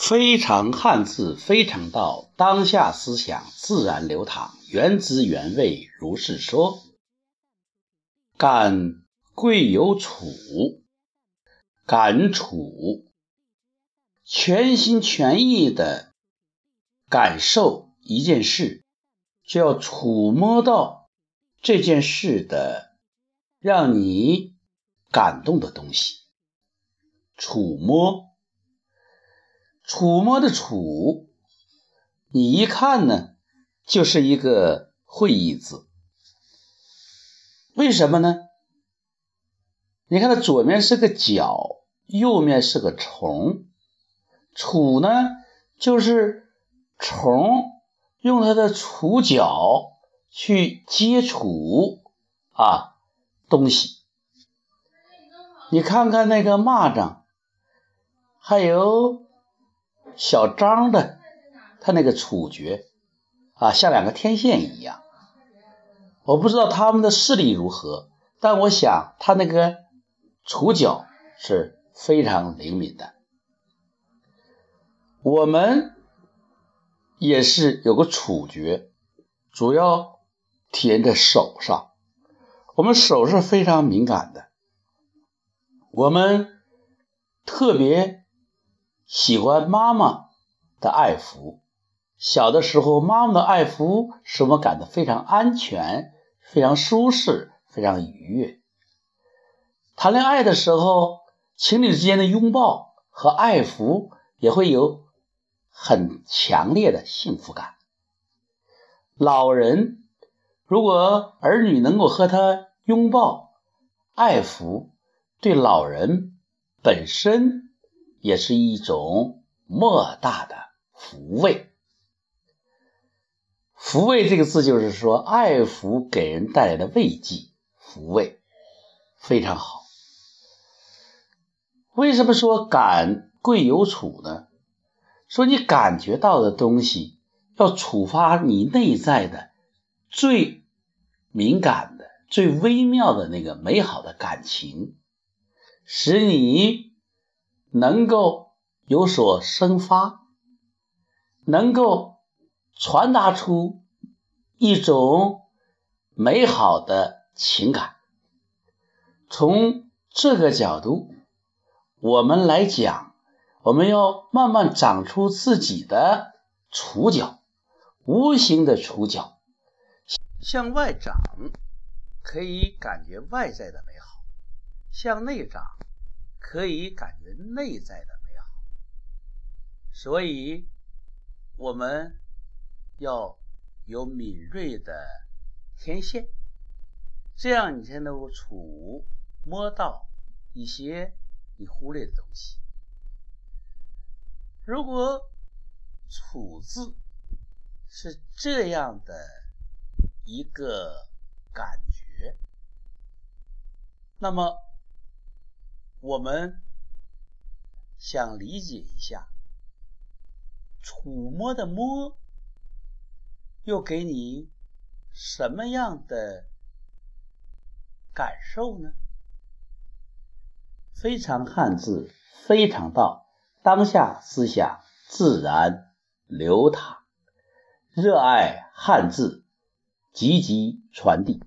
非常汉字，非常道，当下思想自然流淌，原汁原味如是说。感贵有处，感处，全心全意的感受一件事，就要触摸到这件事的让你感动的东西，触摸。触摸的触，你一看呢，就是一个会意字。为什么呢？你看它左面是个角，右面是个虫。触呢，就是虫用它的触角去接触啊东西。你看看那个蚂蚱，还有。小张的他那个处决啊，像两个天线一样。我不知道他们的视力如何，但我想他那个触角是非常灵敏的。我们也是有个触觉，主要体现在手上。我们手是非常敏感的，我们特别。喜欢妈妈的爱抚，小的时候妈妈的爱抚使我们感到非常安全、非常舒适、非常愉悦。谈恋爱的时候，情侣之间的拥抱和爱抚也会有很强烈的幸福感。老人如果儿女能够和他拥抱、爱抚，对老人本身。也是一种莫大的抚慰。抚慰这个字，就是说爱抚给人带来的慰藉、抚慰，非常好。为什么说感贵有处呢？说你感觉到的东西，要触发你内在的最敏感的、最微妙的那个美好的感情，使你。能够有所生发，能够传达出一种美好的情感。从这个角度，我们来讲，我们要慢慢长出自己的触角，无形的触角，向外长，可以感觉外在的美好；向内长。可以感觉内在的美好，所以我们要有敏锐的天线，这样你才能够触摸到一些你忽略的东西。如果“处”字是这样的一个感觉，那么。我们想理解一下，触摸的摸，又给你什么样的感受呢？非常汉字，非常道，当下思想自然流淌，热爱汉字，积极传递。